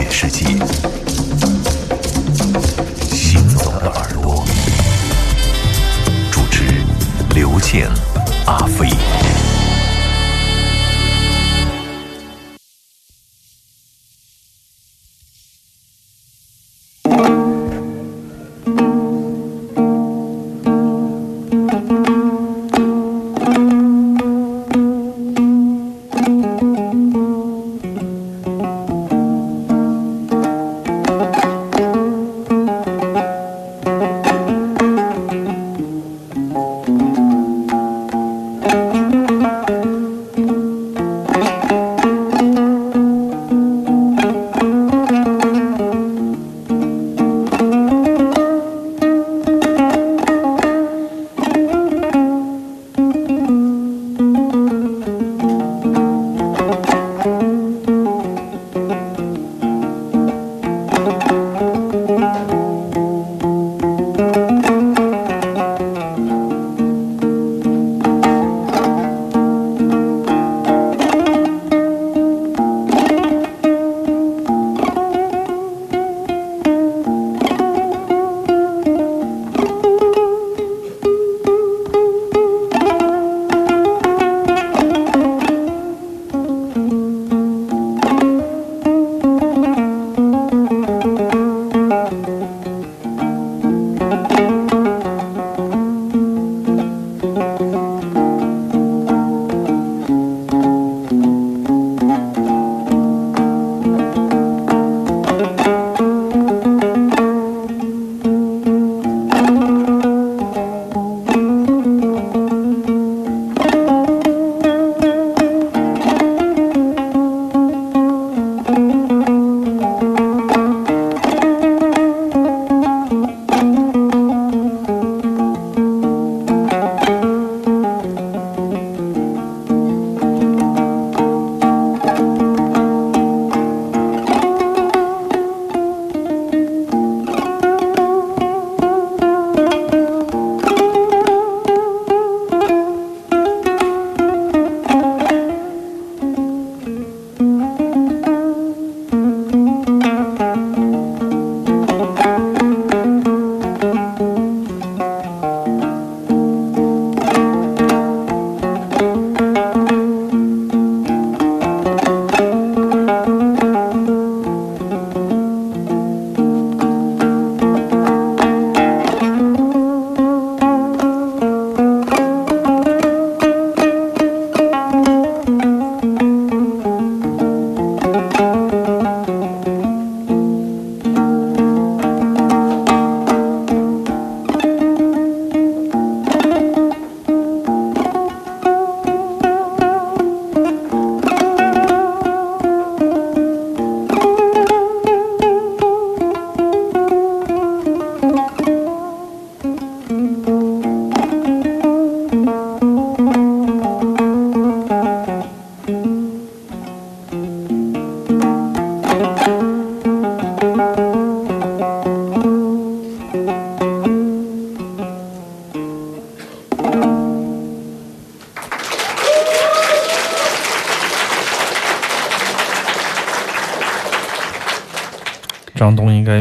乐世界。行走的耳朵，主持刘健、阿飞。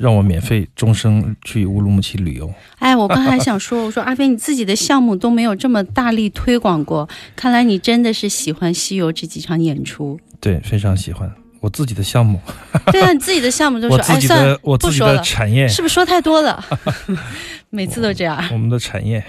让我免费终生去乌鲁木齐旅游。哎，我刚才想说，我说阿飞，你自己的项目都没有这么大力推广过，看来你真的是喜欢西游这几场演出。对，非常喜欢我自己的项目。对啊，你自己的项目就是 我自己哎，算了，的我自己的产业，是不是说太多了？每次都这样。我们的产业。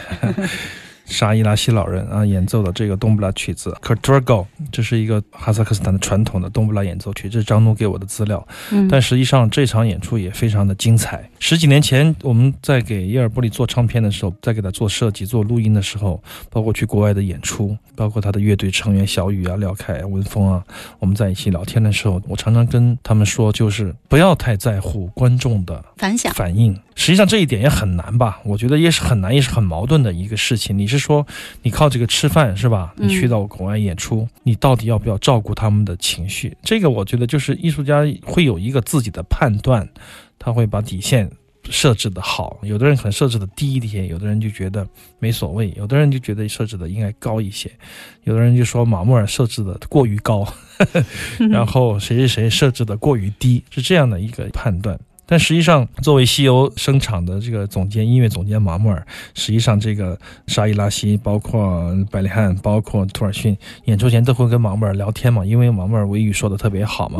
沙伊拉西老人啊演奏的这个冬不拉曲子 k u t u r g o 这是一个哈萨克斯坦的传统的冬不拉演奏曲，这是张奴给我的资料。嗯，但实际上这场演出也非常的精彩。十几年前我们在给耶尔布里做唱片的时候，在给他做设计、做录音的时候，包括去国外的演出，包括他的乐队成员小雨啊、廖凯啊、文峰啊，我们在一起聊天的时候，我常常跟他们说，就是不要太在乎观众的反响。反应。实际上这一点也很难吧？我觉得也是很难，也是很矛盾的一个事情。你是说你靠这个吃饭是吧？嗯你去到国外演出，你到底要不要照顾他们的情绪？这个我觉得就是艺术家会有一个自己的判断，他会把底线设置的好。有的人可能设置的低一点，有的人就觉得没所谓，有的人就觉得设置的应该高一些，有的人就说马穆尔设置的过于高，然后谁谁谁设置的过于低，是这样的一个判断。但实际上，作为西游声场的这个总监、音乐总监马穆尔，实际上这个沙伊拉西，包括百里汉，包括托尔逊，演出前都会跟马穆尔聊天嘛，因为马穆尔维语说的特别好嘛。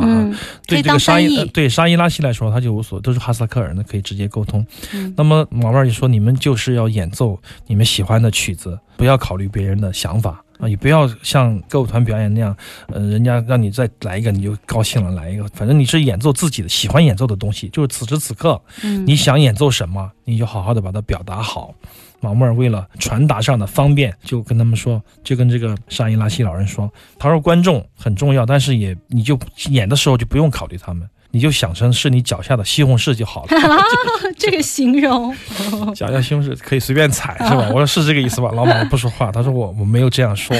对这个沙伊呃对沙伊拉西来说，他就无所都是哈萨克人的，可以直接沟通。嗯。那么马穆尔就说：“你们就是要演奏你们喜欢的曲子，不要考虑别人的想法啊，也不要像歌舞团表演那样，呃，人家让你再来一个你就高兴了，来一个，反正你是演奏自己的喜欢演奏的东西，就是此时此刻嗯。你想演奏什么，你就好好的把它表达好。”马穆尔为了传达上的方便，就跟他们说，就跟这个沙因拉西老人说，他说观众很重要，但是也你就演的时候就不用考虑他们，你就想成是你脚下的西红柿就好了。这个形容，脚下西红柿可以随便踩是吧？我说是这个意思吧？老板不说话，他说我我没有这样说。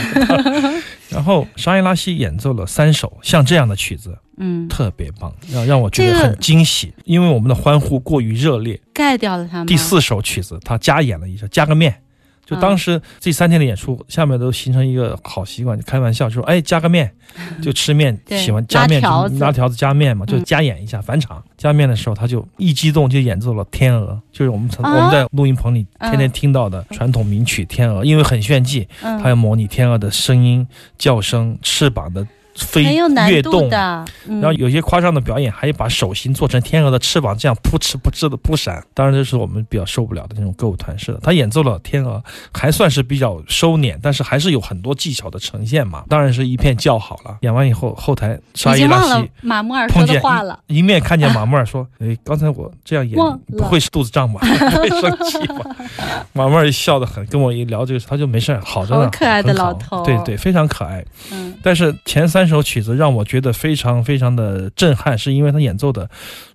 然后沙耶拉西演奏了三首像这样的曲子，嗯，特别棒，让让我觉得很惊喜，因为我们的欢呼过于热烈。盖掉了他们。第四首曲子他加演了一首，加个面。就当时这三天的演出，下面都形成一个好习惯，就开玩笑就说：“哎，加个面，就吃面，喜欢加面，拿条子拉条子加面嘛，就嗯。加演一下返场。加面的时候，他就一激动就演奏了《天鹅》，就是我们曾、啊我们在录音棚里天天嗯听到的传统名曲《天鹅》，因为很炫技，嗯，他要模拟天鹅的声音、叫声、翅膀的飞跃动。的。嗯然后有些夸张的表演，还有把手型做成天鹅的翅膀，这样扑哧扑哧的扑闪。当然，这是我们比较受不了的那种歌舞团式的。他演奏了天鹅，还算是比较收敛，但是还是有很多技巧的呈现嘛。当然是一片叫好了。演完以后，后台沙伊拉西马穆尔说碰见的话了。一面看见马穆尔说：“哎，刚才我这样演，不会是肚子胀吧？不会生气吧？” 马穆尔笑得很，跟我一聊这个事，他就没事儿，好着呢，可爱的老头对对，非常可爱。嗯但是前三首曲子让我觉得非常非常的震撼，是因为他演奏的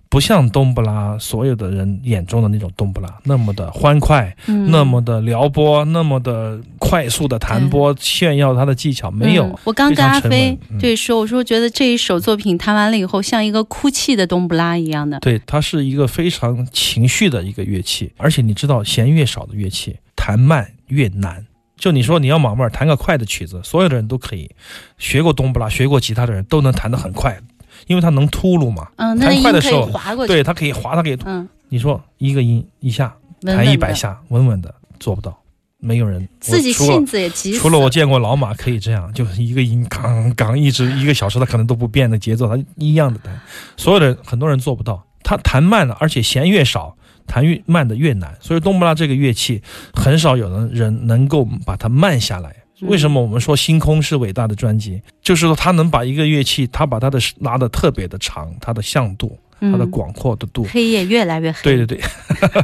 不像冬不拉所有的人眼中的那种冬不拉那么的欢快，嗯，那么的撩拨，那么的快速的弹拨，炫耀他的技巧，没有。嗯我刚跟阿飞对说，我说觉得这一首作品弹完了以后，像一个哭泣的冬不拉一样的。对，它是一个非常情绪的一个乐器，而且你知道，弦越少的乐器弹慢越难。就你说你要马穆尔弹个快的曲子，所有的人都可以，学过冬不拉、学过吉他的人都能弹得很快，因为它能秃噜嘛。嗯，弹快的时候。对，它可以滑，它可以。嗯，你说一个音一下弹一百，下，稳稳的做不到，没有人。自己性子也急。除了我见过老马可以这样，就是一个音刚刚一直一个小时，他可能都不变的节奏，他一样的弹。所有的很多人做不到，他弹慢了，而且弦越少，弹越慢的越难。所以冬不拉这个乐器，很少有人人能够把它慢下来。嗯为什么我们说《星空》是伟大的专辑？就是说他能把一个乐器，他把它的拉的特别的长，它的向度，它的嗯广阔的度，黑夜越来越黑。对对对，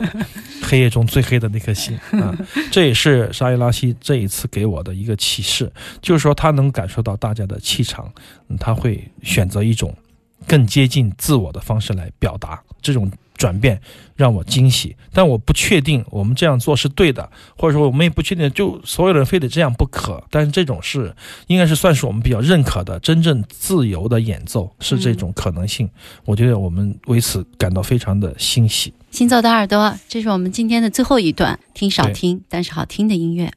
黑夜中最黑的那颗星啊，这也是沙耶拉西这一次给我的一个启示，就是说他能感受到大家的气场，嗯他会选择一种更接近自我的方式来表达，这种转变让我惊喜。但我不确定我们这样做是对的，或者说我们也不确定就所有人非得这样不可。但是这种是应该是算是我们比较认可的真正自由的演奏，是这种可能性。我觉得我们为此感到非常的欣喜。行走的耳朵，这是我们今天的最后一段，听少听但是好听的音乐。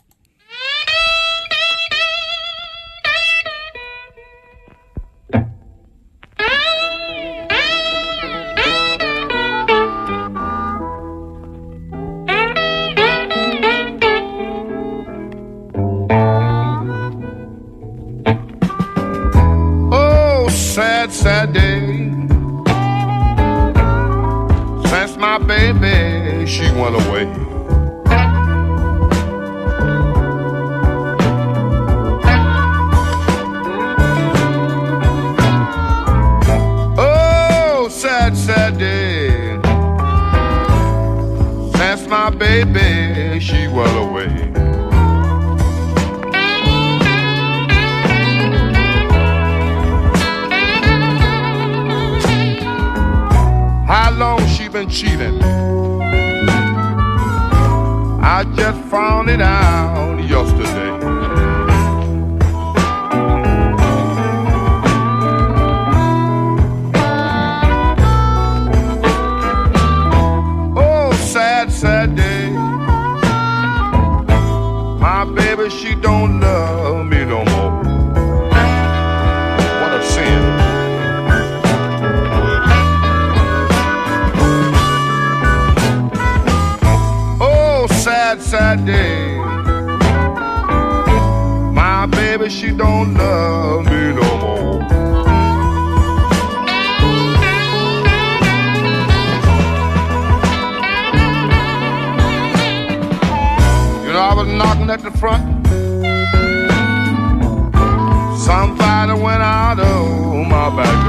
Cheating? I just found it out yesterday. Baby, she don't love me no more. You know, I was knocking at the front. Somebody went out of my back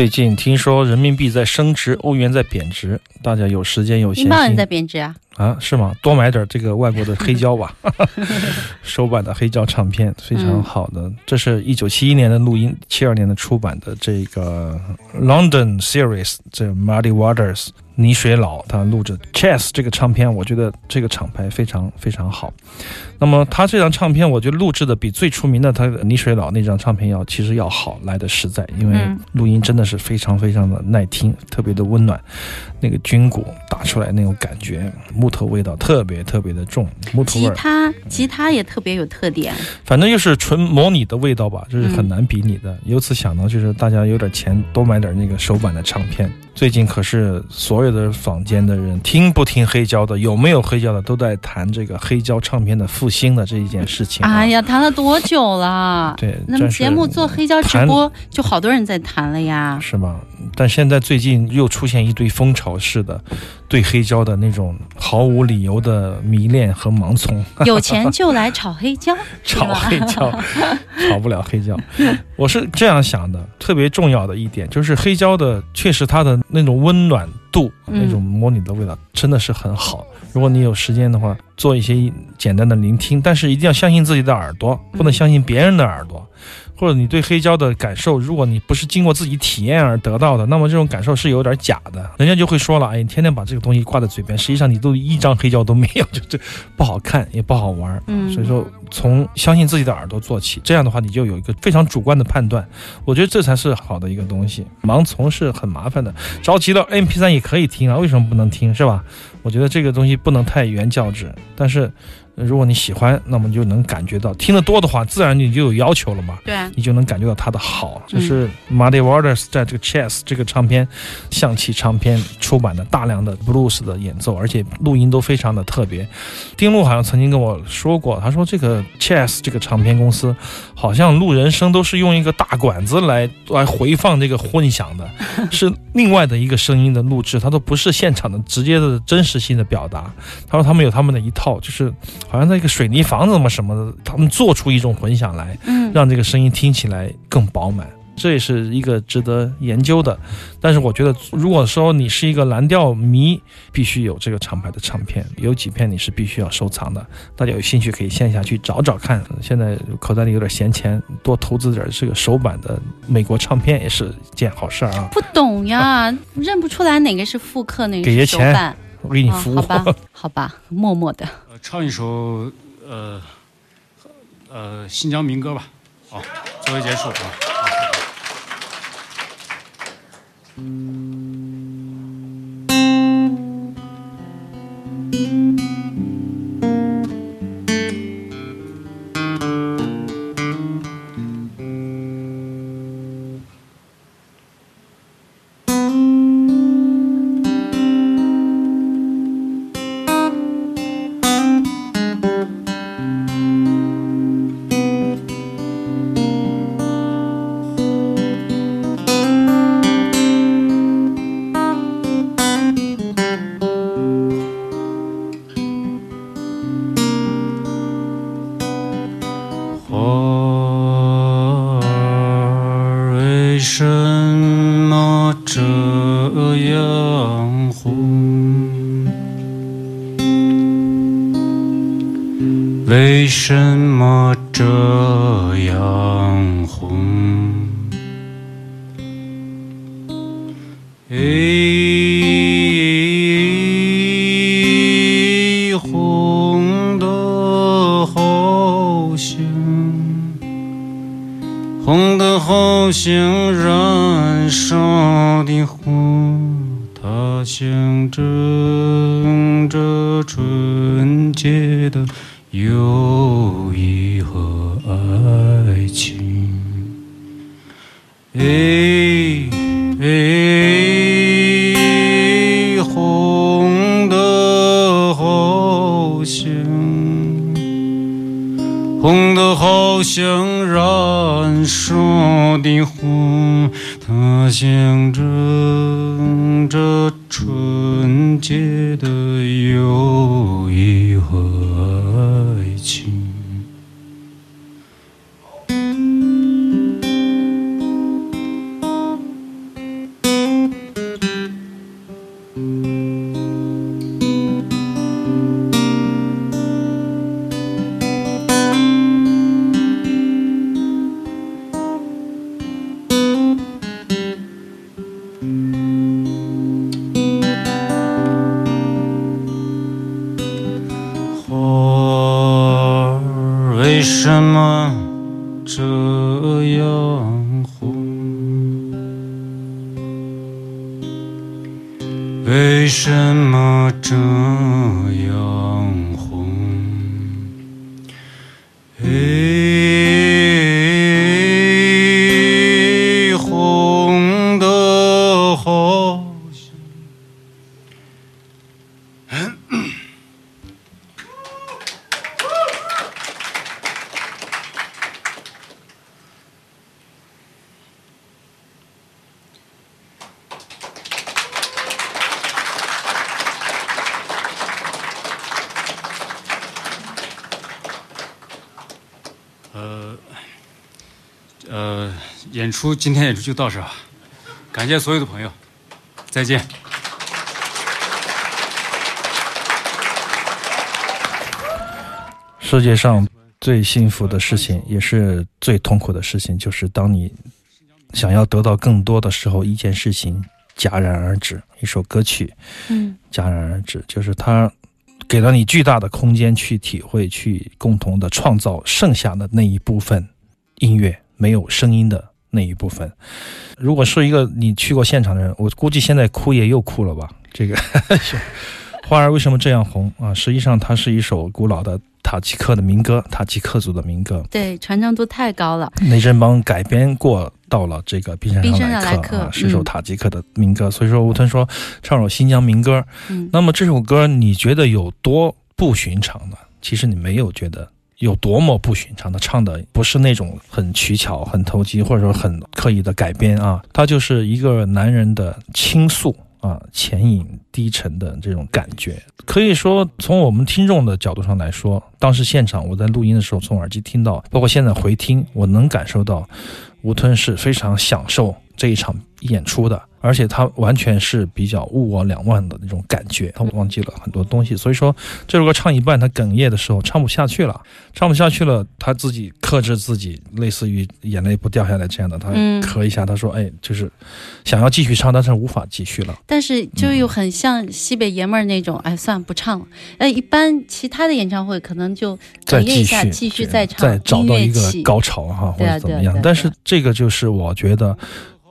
最近听说人民币在升值，欧元在贬值，大家有时间有闲英镑也在贬值啊。啊？是吗？多买点这个外国的黑胶吧，首版的黑胶唱片非常好的。这是一九七一年的录音，七二年的出版的这个 London Series，这 Muddy Waters。泥水佬他录制 Chess 这个唱片，我觉得这个厂牌非常非常好。那么他这张唱片，我觉得录制的比最出名的他泥水佬那张唱片要其实要好，来的实在，因为嗯录音真的是非常非常的耐听，特别的温暖。那个军鼓打出来那种感觉，木头味道特别特别的重，木头味，吉他吉他也特别有特点，反正就是纯模拟的味道吧，这是很嗯难比拟的。由此想到，就是大家有点钱，多买点那个手版的唱片。最近可是所有的坊间的人听不听黑胶的，有没有黑胶的，都在谈这个黑胶唱片的复兴的这一件事情、啊。哎，呀，谈了多久了？对，那么节目做黑胶直播，就好多人在谈了呀。是吗？但现在最近又出现一堆风潮式的对黑胶的那种毫无理由的迷恋和盲从。有钱就来炒黑胶，炒黑胶，炒不了黑胶。我是这样想的，特别重要的一点就是黑胶的确实它的那种温暖度，嗯那种模拟的味道真的是很好。如果你有时间的话，做一些简单的聆听，但是一定要相信自己的耳朵，不能相信别人的耳朵。或者你对黑胶的感受，如果你不是经过自己体验而得到的，那么这种感受是有点假的。人家就会说了，哎，你天天把这个东西挂在嘴边，实际上你都一张黑胶都没有，就这不好看也不好玩。嗯所以说从相信自己的耳朵做起，这样的话你就有一个非常主观的判断。我觉得这才是好的一个东西。盲从是很麻烦的，着急了 MP 3也可以听啊，为什么不能听是吧？我觉得这个东西不能太原教旨，但是。呃如果你喜欢，那么你就能感觉到，听得多的话，自然你就有要求了嘛。对啊，你就能感觉到它的好。这是 Muddy Waters 在这个 Chess 这个唱片象棋唱片出版的大量的 blues 的演奏，而且录音都非常的特别。丁路好像曾经跟我说过，他说这个 Chess 这个唱片公司好像录人声都是用一个大管子来来回放这个混响的，是另外的一个声音的录制，它都不是现场的直接的真实性的表达。他说他们有他们的一套，就是好像在一个水泥房子嘛什么的，他们做出一种混响来。嗯，让这个声音听起来更饱满。这也是一个值得研究的，但是我觉得，如果说你是一个蓝调迷，必须有这个厂牌的唱片，有几片你是必须要收藏的。大家有兴趣可以线下去找找看。现在口袋里有点闲钱，多投资点这个首版的美国唱片也是件好事儿啊！不懂呀，认不出来哪个是复刻，哪个给些钱是首版。我 给你哦服务。好吧，好吧，默默的。唱一首呃呃新疆民歌吧，好，作为结束啊。花为什么这样红？诶，红的好像，红的好像燃烧的火，它象征着好像，红的好像燃烧的火，它象征着纯洁的友谊。为什么这样？呃，呃，演出今天演出就到这儿，感谢所有的朋友，再见。世界上最幸福的事情，也是最痛苦的事情，就是当你想要得到更多的时候，一件事情戛然而止，一首歌曲嗯。戛然而止，就是它给了你巨大的空间去体会，去共同的创造剩下的那一部分音乐，没有声音的那一部分。如果是一个你去过现场的人，我估计现在哭也又哭了吧？这个 花儿为什么这样红啊？实际上，它是一首古老的塔吉克的民歌，塔吉克族的民歌。对，传唱度太高了。内政邦改编过到了这个冰山上来客是首嗯塔吉克的民歌。所以说，吴吞说唱首新疆民歌。嗯，那么这首歌你觉得有多不寻常呢？其实你没有觉得有多么不寻常的，唱的不是那种很取巧、很投机，或者说很刻意的改编啊，它就是一个男人的倾诉。啊，浅隐低沉的这种感觉，可以说从我们听众的角度上来说，当时现场我在录音的时候，从耳机听到，包括现在回听，我能感受到吴吞是非常享受这一场演出的，而且他完全是比较物我两忘的那种感觉，他忘记了很多东西，所以说这首歌唱一半，他哽咽的时候唱不下去了，唱不下去了，他自己克制自己，类似于眼泪不掉下来这样的，他嗯咳一下，他说：“哎，就是想要继续唱，但是无法继续了。但是就又很像西北爷们儿那种，哎，算了，不唱了。哎，一般其他的演唱会可能就”再继哽咽一下，续，继续再唱，再找到一个高潮哈，或者怎么样。但是这个就是我觉得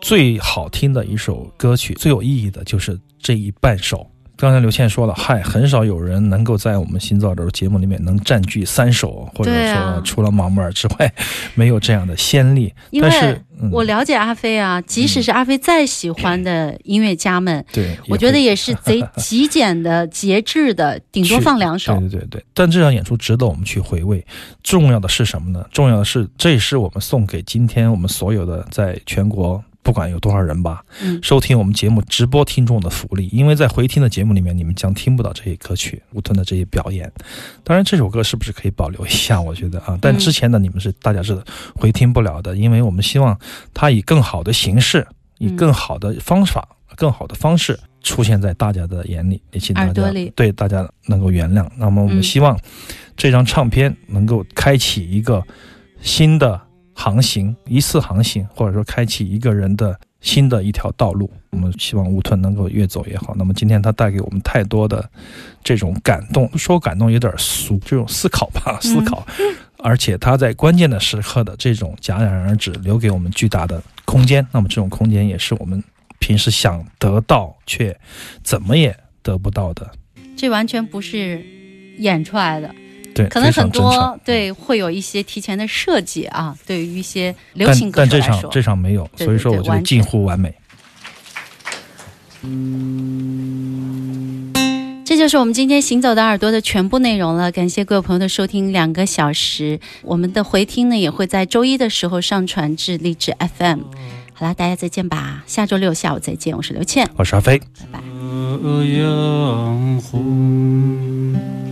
最好听的一首歌曲，最有意义的就是这一半首。刚才刘倩说了，嗨，很少有人能够在我们新造的节目里面能占据三首，或者说除了毛木尔之外，没有这样的先例。因但是我了解阿飞啊，即使是阿飞再喜欢的音乐家们，对，我觉得也是贼极简的、节制的，顶多放两首。对对对对，但这场演出值得我们去回味。重要的是什么呢？重要的是，这也是我们送给今天我们所有的在全国。不管有多少人吧，嗯收听我们节目直播听众的福利，因为在回听的节目里面，你们将听不到这些歌曲，吴吞的这些表演。当然，这首歌是不是可以保留一下？我觉得啊，但之前的你们是大家是回听不了的，因为我们希望它以更好的形式，以嗯更好的方法、更好的方式出现在大家的眼里，也请大家对大家能够原谅。那么我们嗯希望这张唱片能够开启一个新的航行，一次航行，或者说开启一个人的新的一条道路。我们希望吴吞能够越走越好。那么今天他带给我们太多的这种感动，说感动有点俗，这种思考吧，思考。而且他在关键的时刻的这种戛然而止，留给我们巨大的空间。那么这种空间也是我们平时想得到却怎么也得不到的。这完全不是演出来的，对，可能很多对会有一些提前的设计啊，对于一些流行歌但这场手来说，这场没有，对所以说我觉得对对完全近乎完美。这就是我们今天行走的耳朵的全部内容了。感谢各位朋友的收听，两个小时，我们的回听呢也会在周一的时候上传至荔枝 FM。好啦，大家再见吧，下周六下午再见，我是刘倩，我是阿飞。拜拜。这样红。